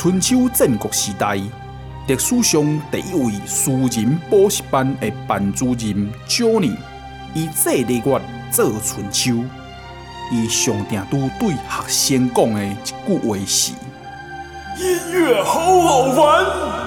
春秋战国时代，历史上第一位私人补习班的班主任 Johnny，以这个月做春秋，伊上定都对学生讲的一句话是：音乐好好玩。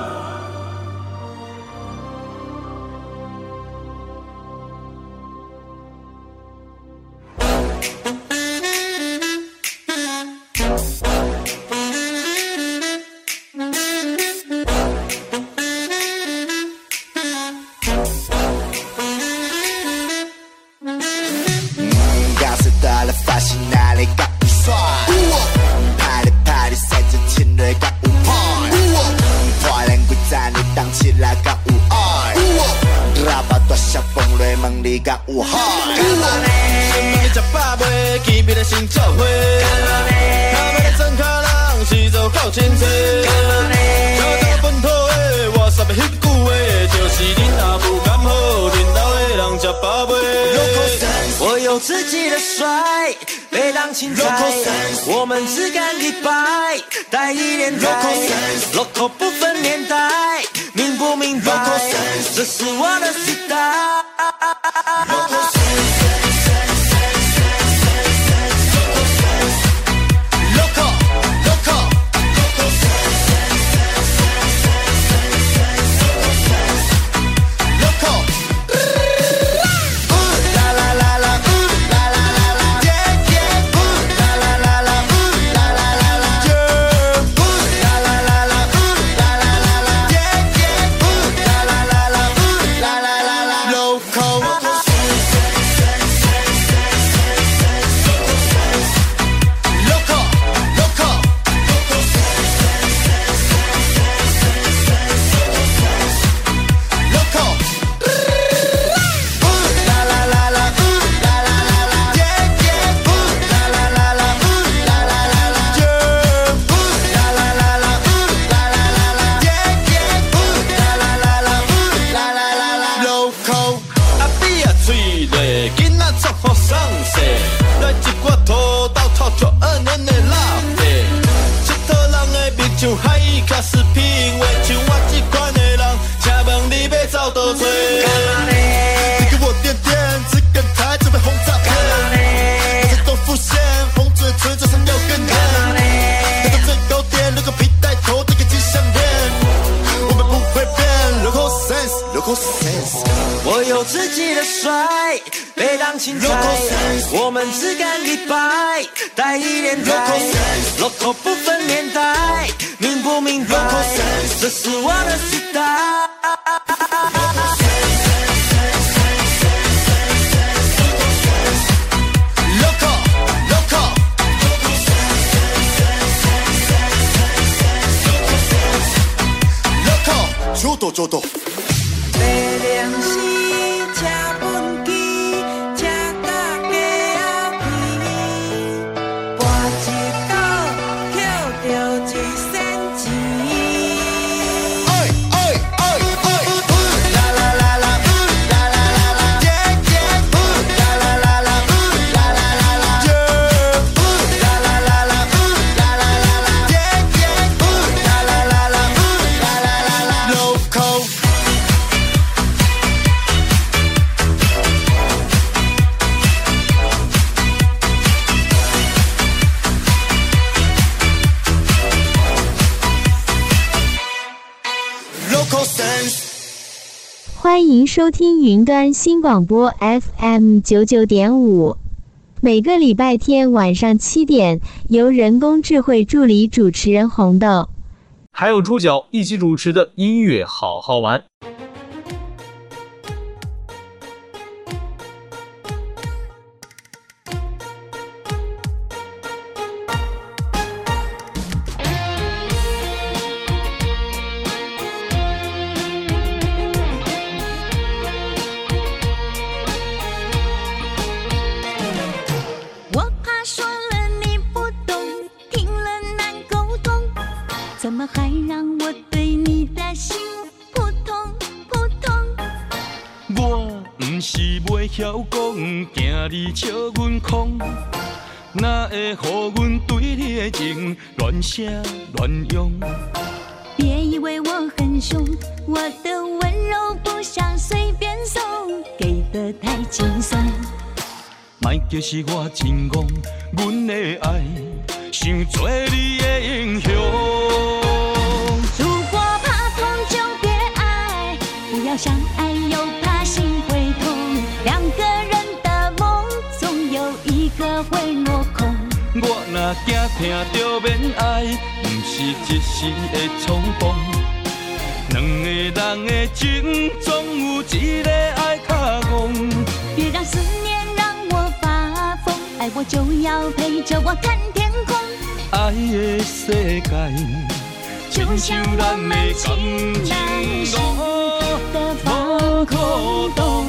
收听云端新广播 FM 九九点五，每个礼拜天晚上七点，由人工智慧助理主持人红豆，还有猪脚一起主持的音乐好好玩。别以为我很凶，我的温柔不想随便送，给得太轻松。莫叫是我真戆，阮的爱想做你的英雄。如果怕痛就别爱，不要相爱又惊疼就免爱，不是一时的冲动。两个人的情总有一个爱较戆。别让思念让我发疯，爱我就要陪着我看天空。爱的世界就像咱的感情路的防空洞。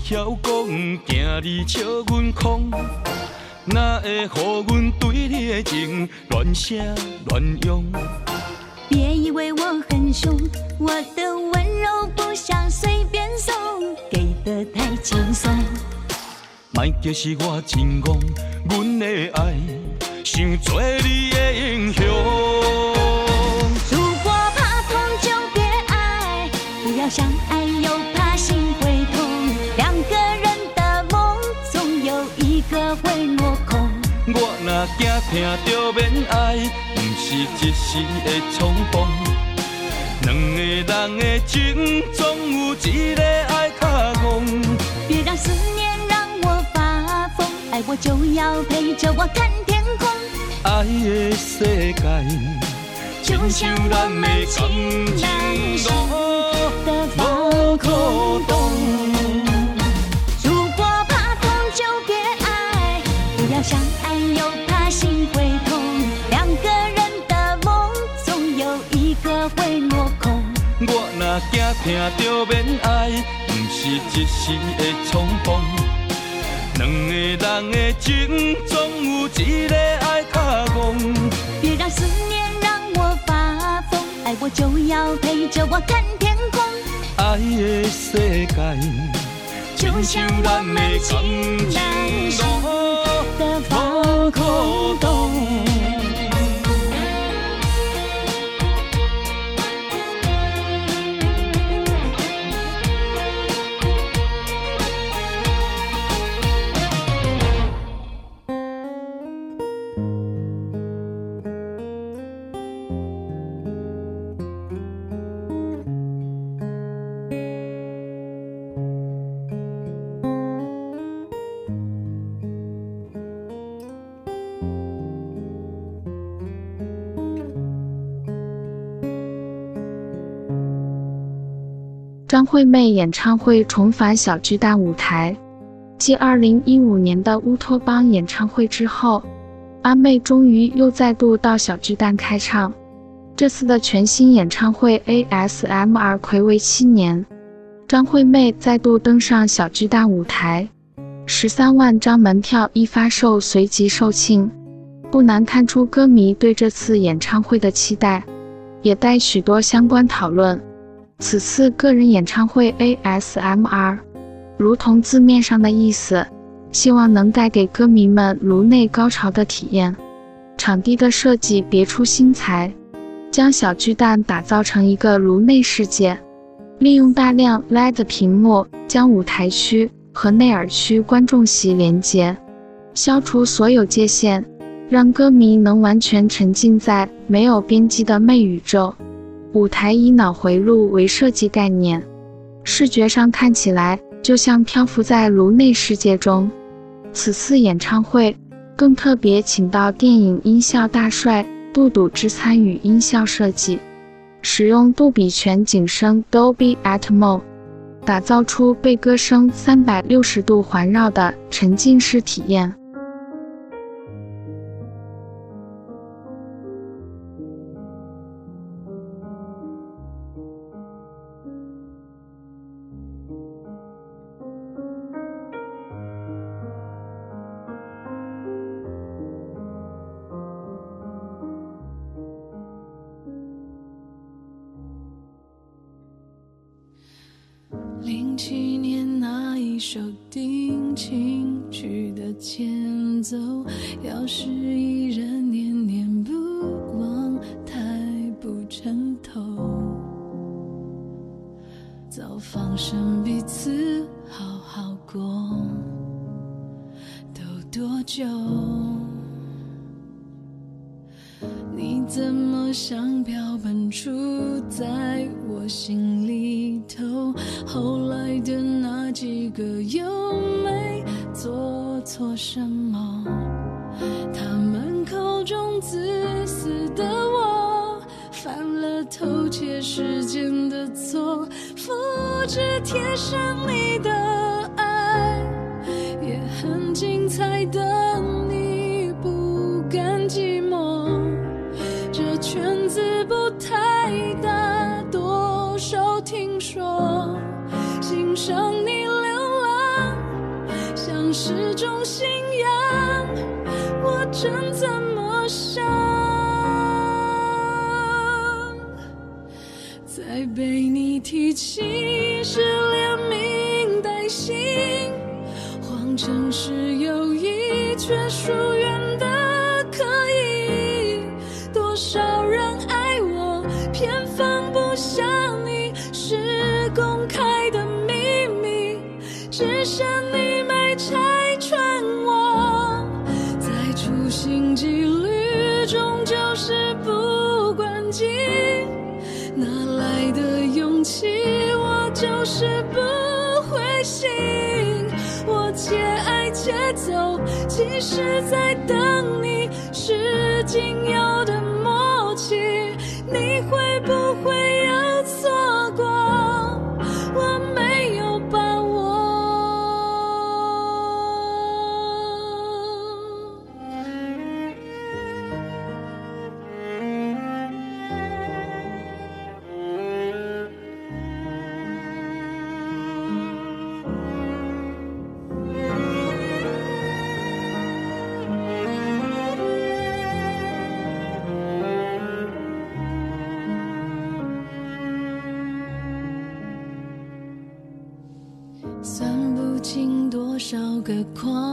晓讲，惊你笑阮会让阮对你的情乱写乱用？别以为我很凶，我的温柔不想随便送，给得太轻松。莫叫是我真戆，阮的爱想做你的英雄。如果怕痛就别爱，不要相爱惊疼就免爱，不是一时的冲动。两个人的情总有一个爱较戆。别让思念让我发疯，爱我就要陪着我看天空。爱的世界就像咱的感情路的防惊疼就免爱，不是一时的冲动。两个人的情总有一个爱较戆。别让思念让我发疯，爱我就要陪着我看天空。爱的世界就像咱的感情路。的防空洞。张惠妹演唱会重返小巨蛋舞台，继2015年的乌托邦演唱会之后，阿妹终于又再度到小巨蛋开唱。这次的全新演唱会 ASMR 睽违七年，张惠妹再度登上小巨蛋舞台，十三万张门票一发售，随即售罄。不难看出歌迷对这次演唱会的期待，也带许多相关讨论。此次个人演唱会 ASMR，如同字面上的意思，希望能带给歌迷们颅内高潮的体验。场地的设计别出心裁，将小巨蛋打造成一个颅内世界，利用大量 LED 屏幕将舞台区和内耳区观众席连接，消除所有界限，让歌迷能完全沉浸在没有边际的魅宇宙。舞台以脑回路为设计概念，视觉上看起来就像漂浮在颅内世界中。此次演唱会更特别，请到电影音效大帅杜笃之参与音效设计，使用杜比全景声 Dolby Atmos，打造出被歌声三百六十度环绕的沉浸式体验。零七年那一首定情曲的前奏要是依然念念不忘太不称头早放生彼此好好过都多久？你怎么像标本出在我心个框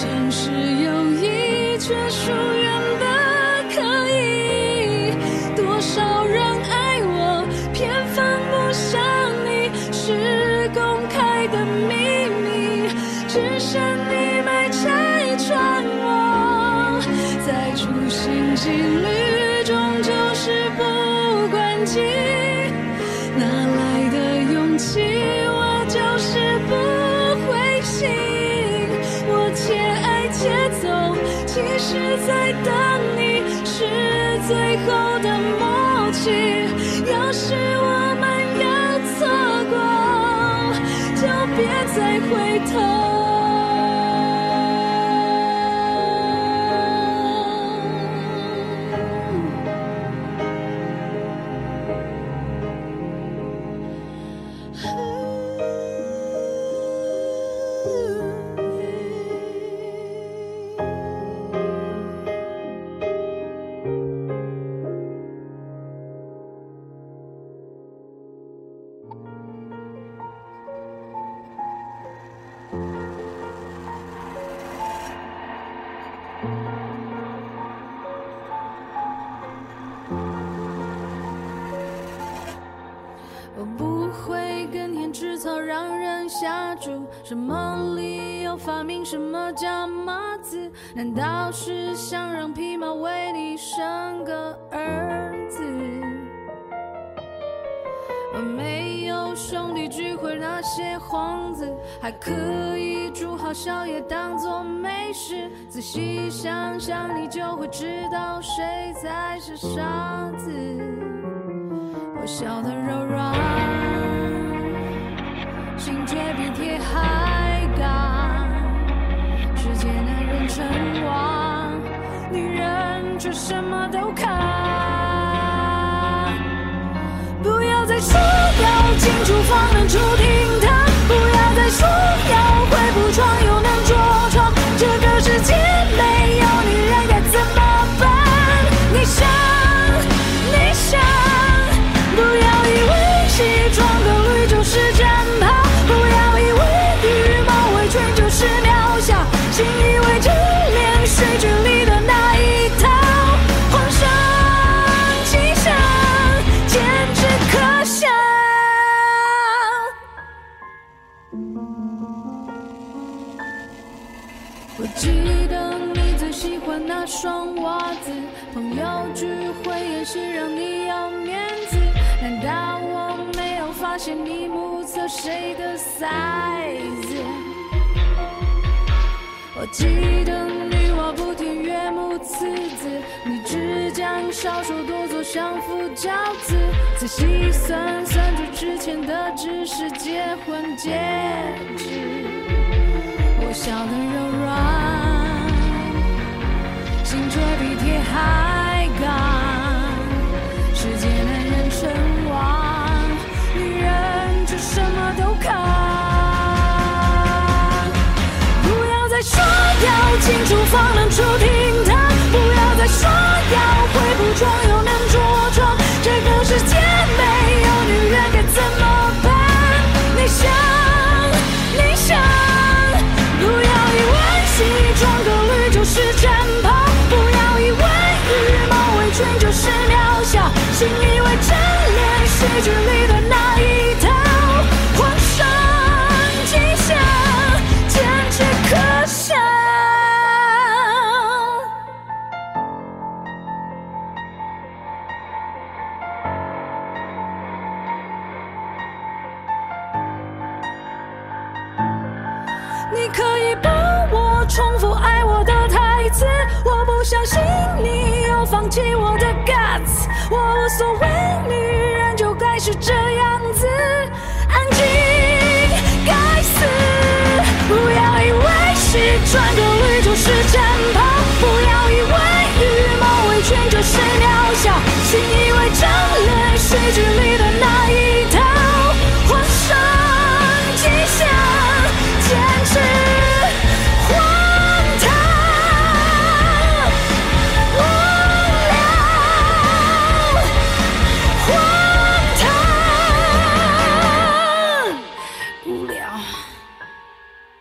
前世有一却输是。明什么叫马子？难道是想让匹马为你生个儿子？没有兄弟聚会那些幌子，还可以煮好宵夜当作美食。仔细想想，你就会知道谁才是傻子。我笑得柔软，心却比铁还成王，女人却什么都看。不要再说，清楚方能注定他。不要再说。双袜子，朋友聚会也是让你要面子，难道我没有发现你目测谁的 size？我记得女娲补天岳母刺字，你只将少说多做相夫教子，仔细算算这之前的只是结婚戒指，我笑得柔软。心却比铁还刚，世界男人称王，女人却什么都扛。不要再说要进厨房能出厅堂，不要再说要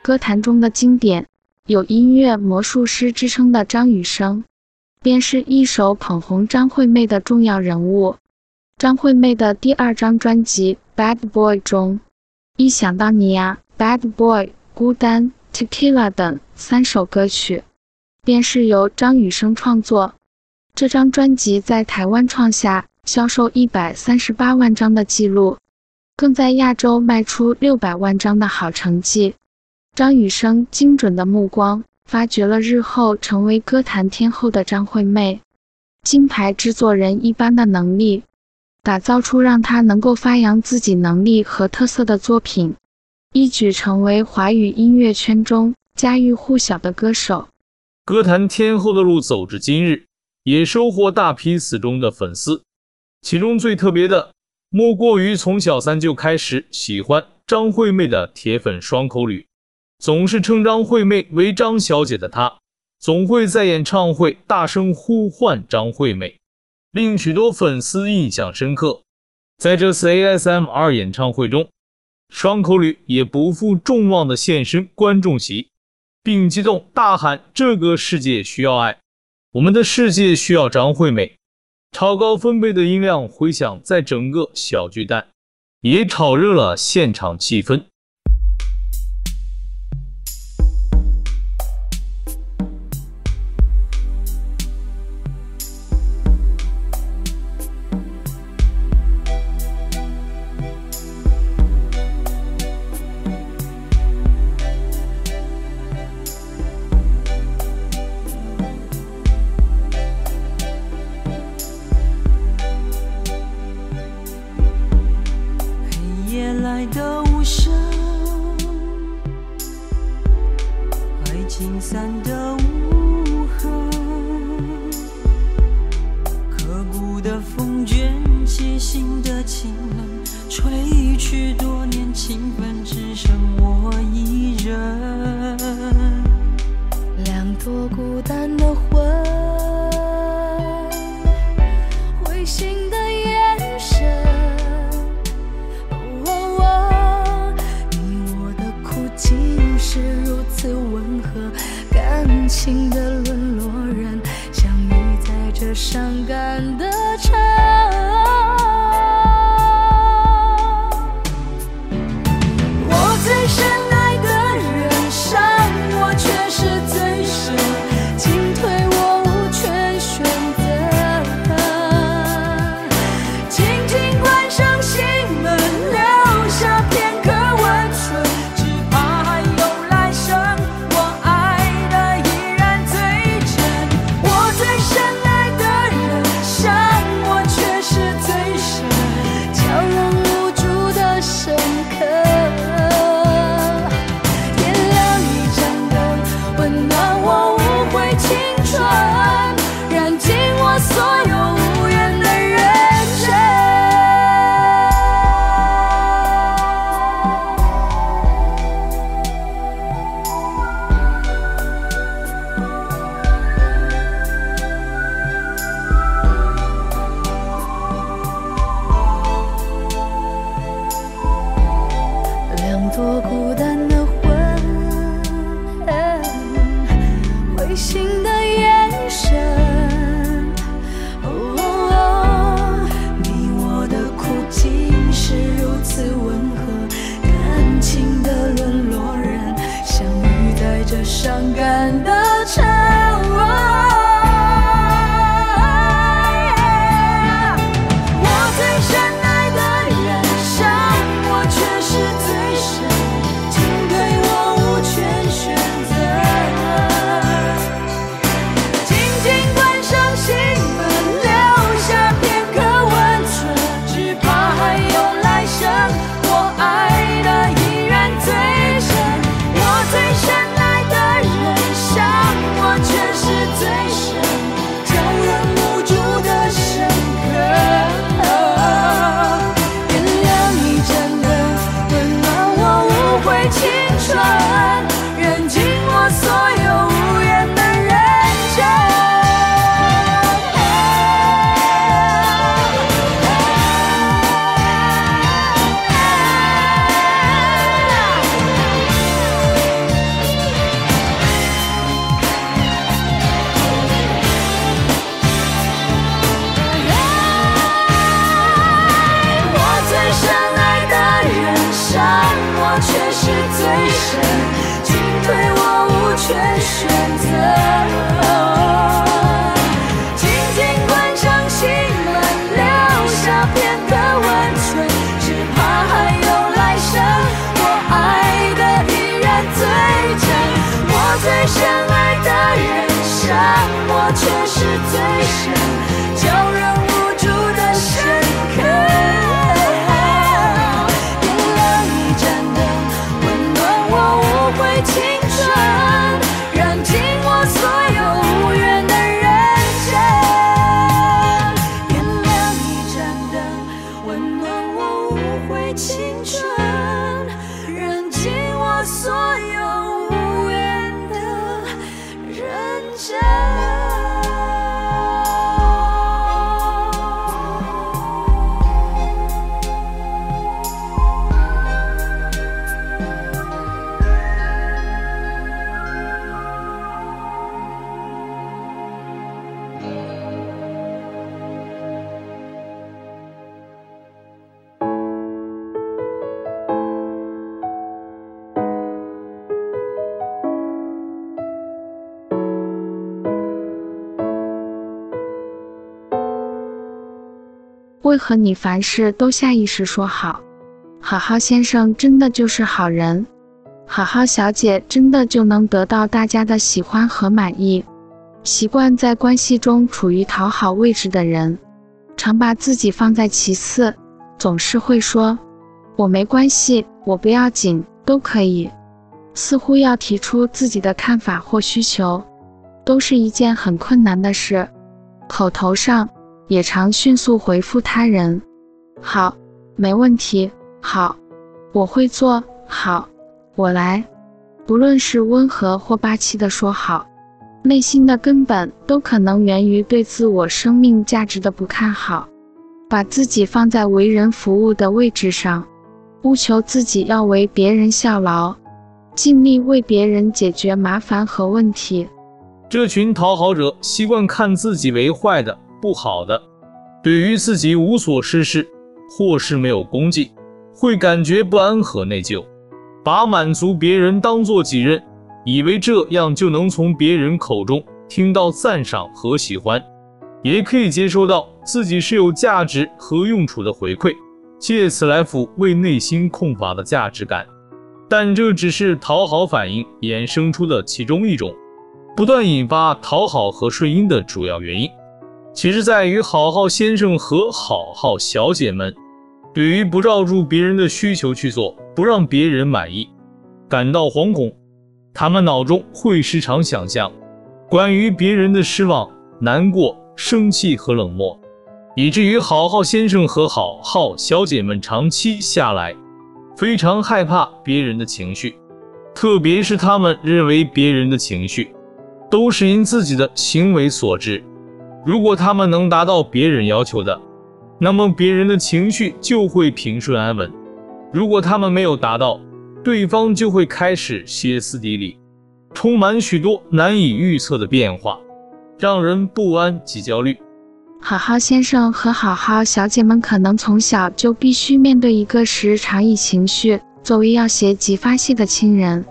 歌坛中的经典，有音乐魔术师之称的张雨生，便是一手捧红张惠妹的重要人物。张惠妹的第二张专辑《Bad Boy》中，一想到你呀，《Bad Boy》、孤单、Tequila 等三首歌曲，便是由张雨生创作。这张专辑在台湾创下销售一百三十八万张的记录，更在亚洲卖出六百万张的好成绩。张雨生精准的目光，发掘了日后成为歌坛天后的张惠妹，金牌制作人一般的能力，打造出让她能够发扬自己能力和特色的作品，一举成为华语音乐圈中家喻户晓的歌手。歌坛天后的路走至今日，也收获大批死忠的粉丝，其中最特别的，莫过于从小三就开始喜欢张惠妹的铁粉双口吕。总是称张惠妹为张小姐的他，总会在演唱会大声呼唤张惠妹，令许多粉丝印象深刻。在这次 ASMR 演唱会中，双口吕也不负众望的现身观众席，并激动大喊：“这个世界需要爱，我们的世界需要张惠妹！”超高分贝的音量回响在整个小巨蛋，也炒热了现场气氛。吹去多年情分，只剩我一人。两朵孤单的魂，灰心的眼神。哦哦，你我的苦竟是如此温和，感情的沦落人，相遇在这伤感的伤感的无和你凡事都下意识说好？好好先生真的就是好人，好好小姐真的就能得到大家的喜欢和满意。习惯在关系中处于讨好位置的人，常把自己放在其次，总是会说“我没关系，我不要紧，都可以”。似乎要提出自己的看法或需求，都是一件很困难的事。口头上也常迅速回复他人：“好，没问题，好，我会做，好，我来。”不论是温和或霸气的说好，内心的根本都可能源于对自我生命价值的不看好，把自己放在为人服务的位置上，务求自己要为别人效劳，尽力为别人解决麻烦和问题。这群讨好者习惯看自己为坏的、不好的，对于自己无所事事或是没有功绩，会感觉不安和内疚。把满足别人当作己任，以为这样就能从别人口中听到赞赏和喜欢，也可以接收到自己是有价值和用处的回馈，借此来抚慰内心空乏的价值感。但这只是讨好反应衍生出的其中一种，不断引发讨好和顺应的主要原因，其实在于好好先生和好好小姐们。对于不照住别人的需求去做，不让别人满意，感到惶恐，他们脑中会时常想象关于别人的失望、难过、生气和冷漠，以至于好好先生和好好小姐们长期下来非常害怕别人的情绪，特别是他们认为别人的情绪都是因自己的行为所致，如果他们能达到别人要求的。那么别人的情绪就会平顺安稳。如果他们没有达到，对方就会开始歇斯底里，充满许多难以预测的变化，让人不安及焦虑。好好先生和好好小姐们可能从小就必须面对一个时常以情绪作为要挟及发泄的亲人。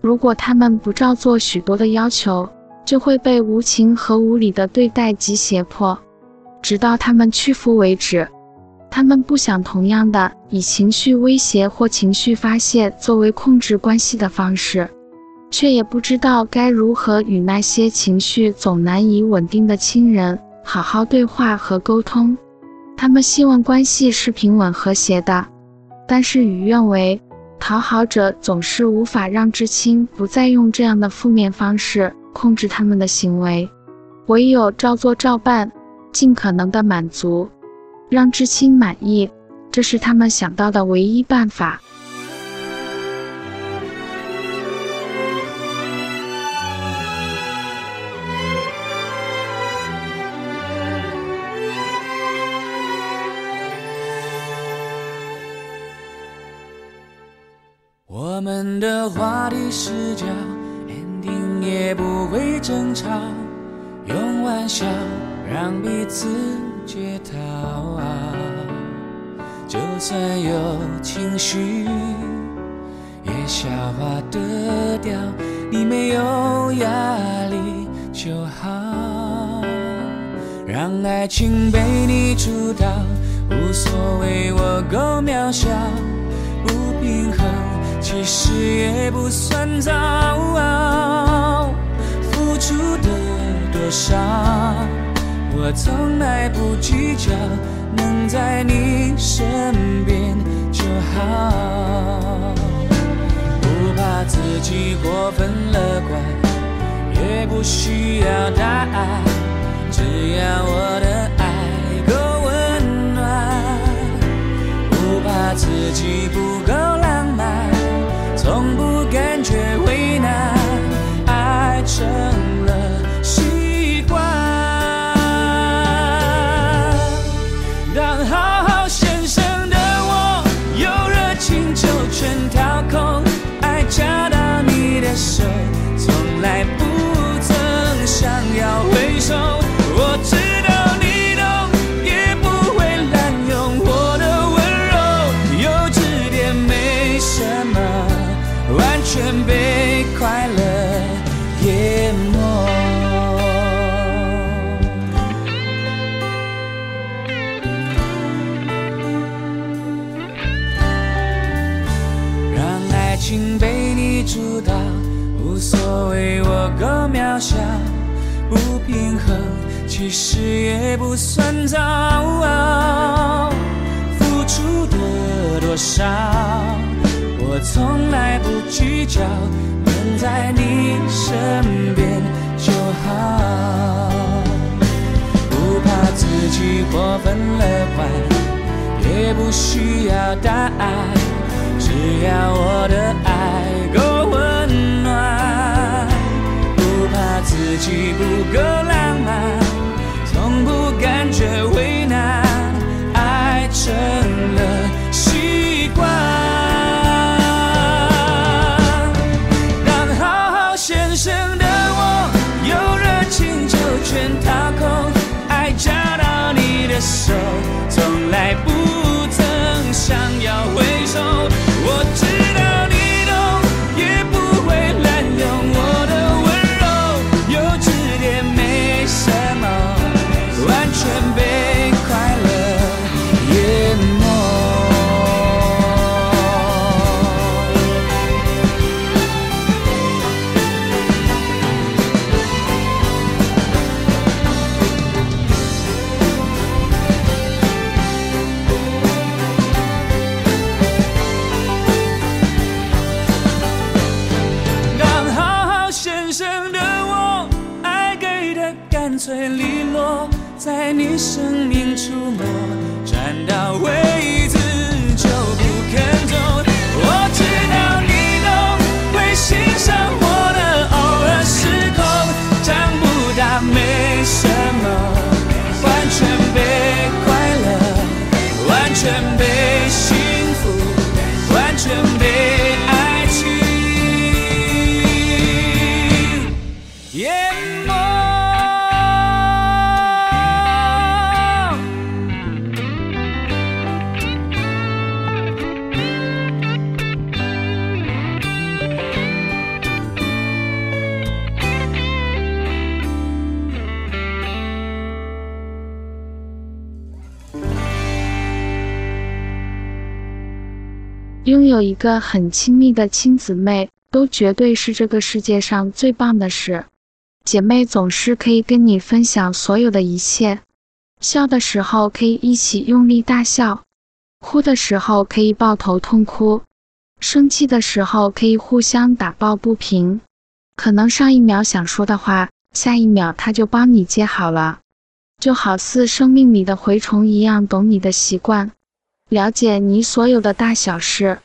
如果他们不照做许多的要求，就会被无情和无理的对待及胁迫。直到他们屈服为止。他们不想同样的以情绪威胁或情绪发泄作为控制关系的方式，却也不知道该如何与那些情绪总难以稳定的亲人好好对话和沟通。他们希望关系是平稳和谐的，但事与愿违，讨好者总是无法让至亲不再用这样的负面方式控制他们的行为，唯有照做照办。尽可能的满足，让至亲满意，这是他们想到的唯一办法。我们的话题是叫也不会争吵，用玩笑。让彼此解套啊，就算有情绪也消化得掉。你没有压力就好，让爱情被你主导，无所谓我够渺小，不平衡其实也不算糟，付出的多少。我从来不计较，能在你身边就好。不怕自己过分乐观，也不需要答案，只要我的爱够温暖。不怕自己不够，从不感觉为难，爱成其实也不算糟，付出的多少，我从来不计较，能在你身边就好。不怕自己过分乐观，也不需要答案，只要我的爱够温暖。不怕自己不够浪漫，从不感觉为难，爱成了一个很亲密的亲姊妹，都绝对是这个世界上最棒的事。姐妹总是可以跟你分享所有的一切，笑的时候可以一起用力大笑，哭的时候可以抱头痛哭，生气的时候可以互相打抱不平。可能上一秒想说的话，下一秒她就帮你接好了，就好似生命里的蛔虫一样，懂你的习惯。了解你所有的大小事。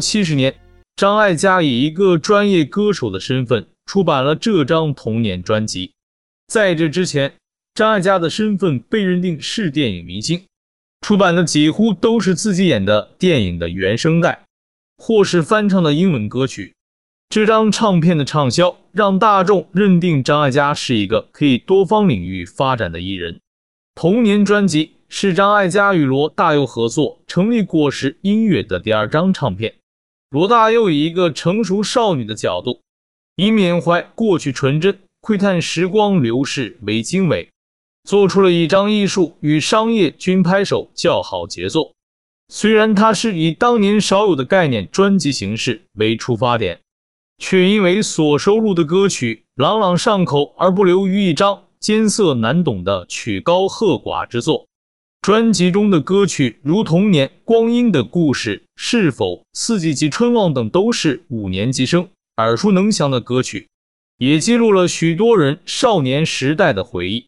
七十年，张艾嘉以一个专业歌手的身份出版了这张童年专辑。在这之前，张艾嘉的身份被认定是电影明星，出版的几乎都是自己演的电影的原声带。或是翻唱的英文歌曲。这张唱片的畅销，让大众认定张艾嘉是一个可以多方领域发展的艺人。童年专辑是张艾嘉与罗大佑合作成立果实音乐的第二张唱片。罗大佑以一个成熟少女的角度，以缅怀过去纯真、窥探时光流逝为经纬，做出了一张艺术与商业均拍手叫好杰作。虽然它是以当年少有的概念专辑形式为出发点。却因为所收录的歌曲朗朗上口而不流于一张艰涩难懂的曲高和寡之作。专辑中的歌曲如《童年》《光阴的故事》《是否》《四季》及《春望》等，都是五年级生耳熟能详的歌曲，也记录了许多人少年时代的回忆。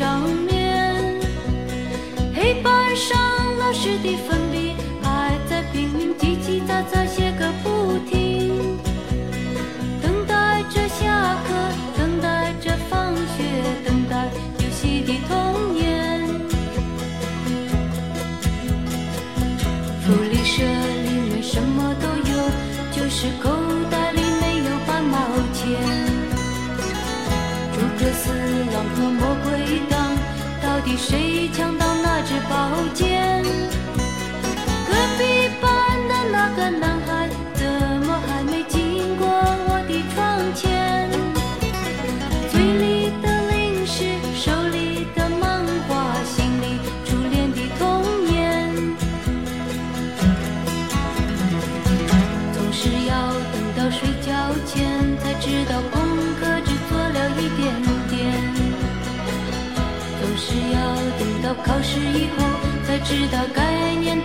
上面。黑板上老师的粉男孩怎么还没经过我的窗前，嘴里的零食，手里的漫画，心里初恋的童年，总是要等到睡觉前才知道功课只做了一点点，总是要等到考试以后才知道概念。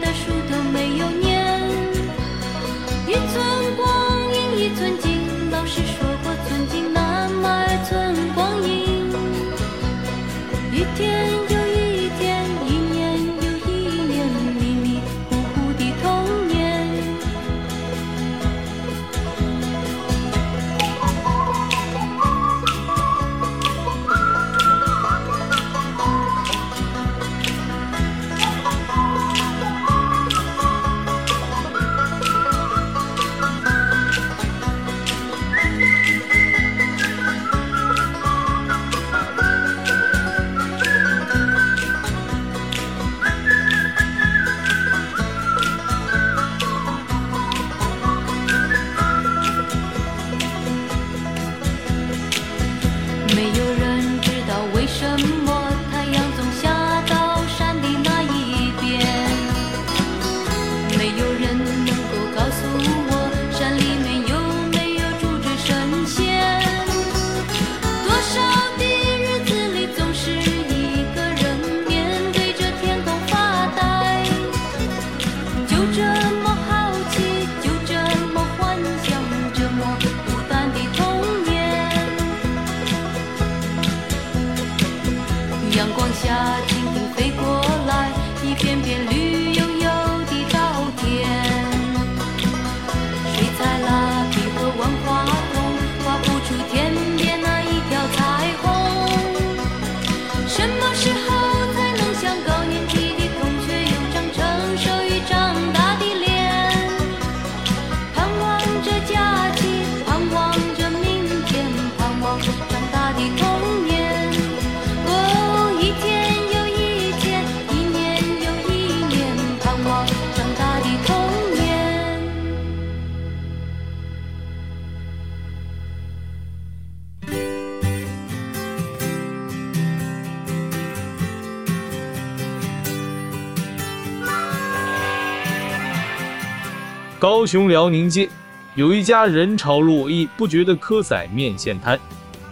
雄辽宁街有一家人潮络绎不绝的蚵仔面线摊，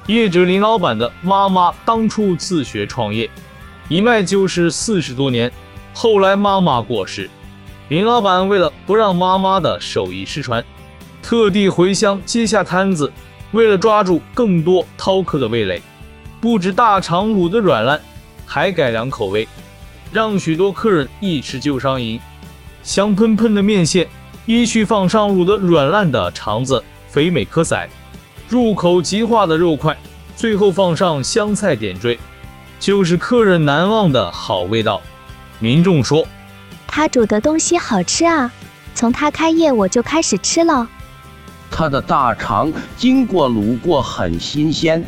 业者林老板的妈妈当初自学创业，一卖就是四十多年。后来妈妈过世，林老板为了不让妈妈的手艺失传，特地回乡接下摊子，为了抓住更多饕客的味蕾，不止大肠卤的软烂，还改良口味，让许多客人一吃就上瘾。香喷喷的面线，依序放上卤的软烂的肠子、肥美蚵仔，入口即化的肉块，最后放上香菜点缀，就是客人难忘的好味道。民众说：“他煮的东西好吃啊，从他开业我就开始吃了。”他的大肠经过卤过，很新鲜。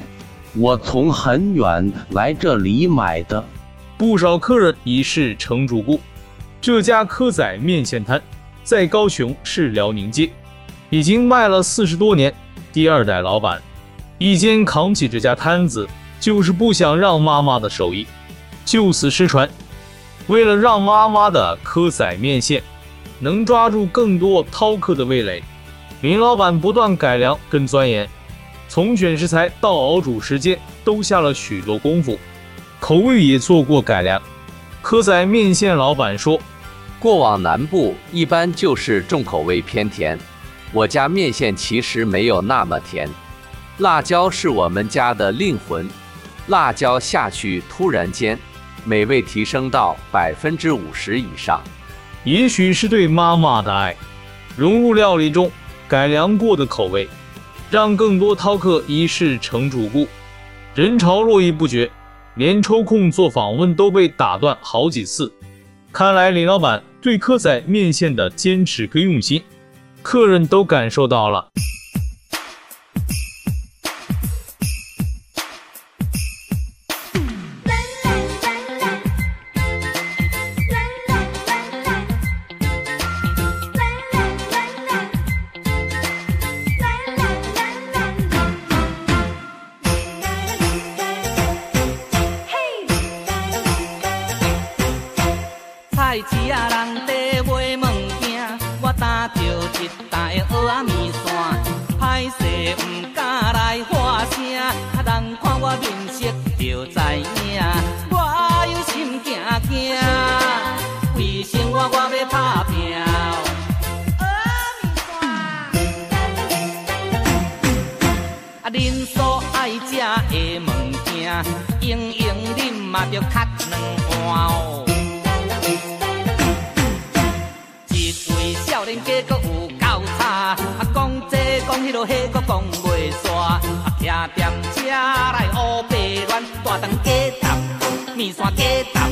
我从很远来这里买的。不少客人已是成主顾。这家蚵仔面线摊在高雄市辽宁街，已经卖了四十多年。第二代老板一肩扛起这家摊子，就是不想让妈妈的手艺就此失传。为了让妈妈的蚵仔面线能抓住更多饕客的味蕾。林老板不断改良跟钻研，从选食材到熬煮时间都下了许多功夫，口味也做过改良。蚵仔面线老板说：“过往南部一般就是重口味偏甜，我家面线其实没有那么甜，辣椒是我们家的灵魂，辣椒下去突然间美味提升到百分之五十以上。也许是对妈妈的爱融入料理中。”改良过的口味，让更多饕客一试成主顾，人潮络绎不绝，连抽空做访问都被打断好几次。看来李老板对科仔面线的坚持跟用心，客人都感受到了。啊，恁所爱食的物件，用用恁嘛着卡两碗哦。一位少年家阁有够差，啊，讲这讲迄啰，迄阁讲袂煞。啊，听点车来乌白乱，大肠过蛋，面线过蛋。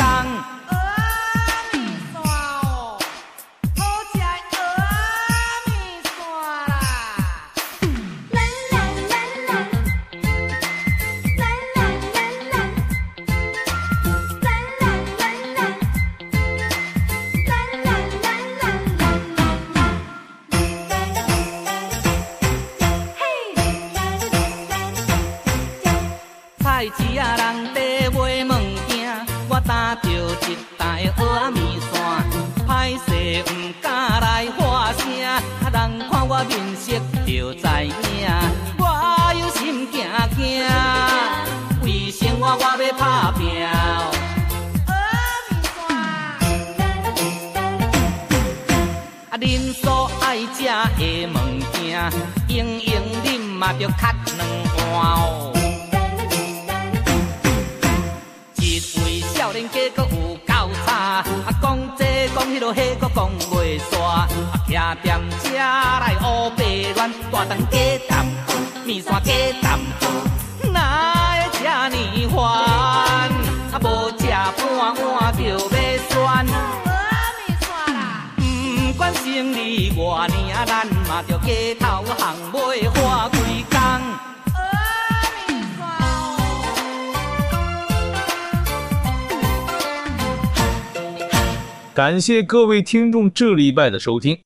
感谢各位听众这礼拜的收听，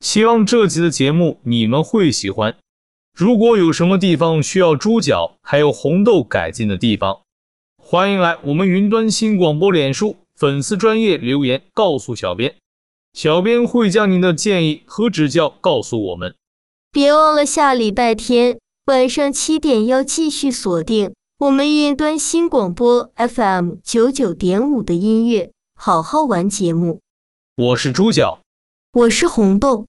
希望这集的节目你们会喜欢。如果有什么地方需要猪脚还有红豆改进的地方，欢迎来我们云端新广播脸书粉丝专业留言告诉小编，小编会将您的建议和指教告诉我们。别忘了下礼拜天晚上七点要继续锁定我们云端新广播 FM 九九点五的音乐。好好玩节目，我是猪脚，我是红豆，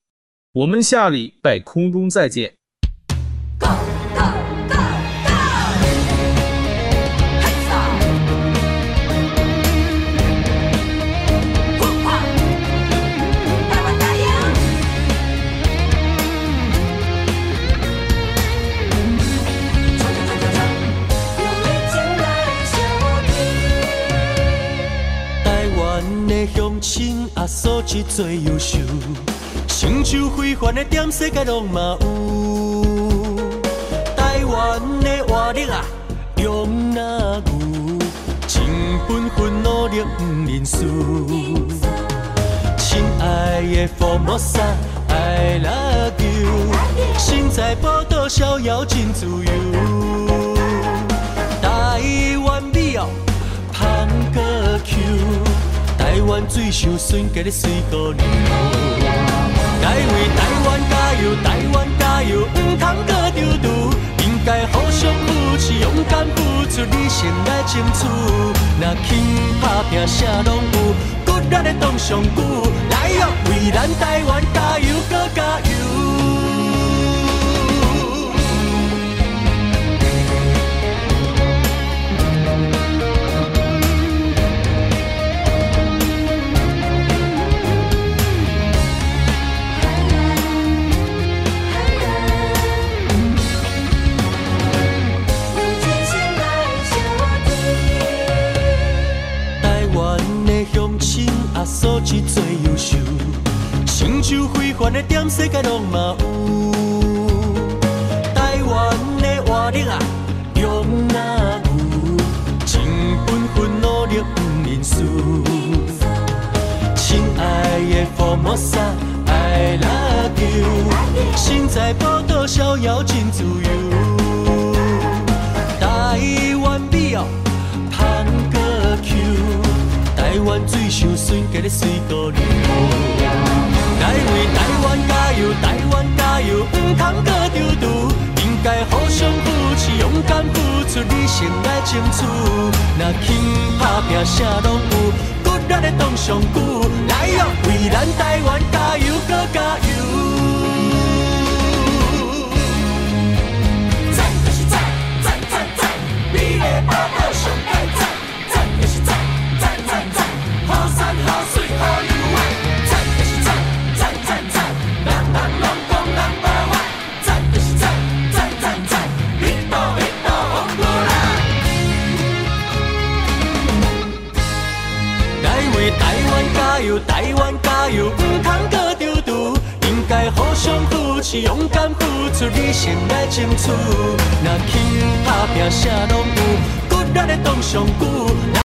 我们下礼拜空中再见。素质最优秀，成就非凡的点世界拢嘛有。台湾的活力啊，用那牛，真本分努力不认输。亲爱的福摩萨，I love you，身在宝岛逍遥真自由。台湾美哦，芳阁 Q。台湾水上顺，家己随姑娘。该为台湾加油，台湾加油，唔通搁丢丢。应该互相扶持，勇敢付出，理性来争取。若肯打拼，啥拢有，骨力的当上久。来哟，为咱台湾加油，搁加油。世界拢嘛有。台湾的活力啊，用那牛，真本分努力不认输。亲爱的福摩萨，I love you，身在宝岛逍遥真自由。台湾美哦。台湾水上顺，家己随姑娘。该为台湾加油，台湾加油，唔通搁丢丢。应该互相扶持，勇敢付出，理性来争取。若肯打拼，啥拢有，骨力的当上久。来哟，为咱台湾加油，搁加油。台是，勇敢付出，理性来争取。若去打拼，啥拢有，骨力的当上久。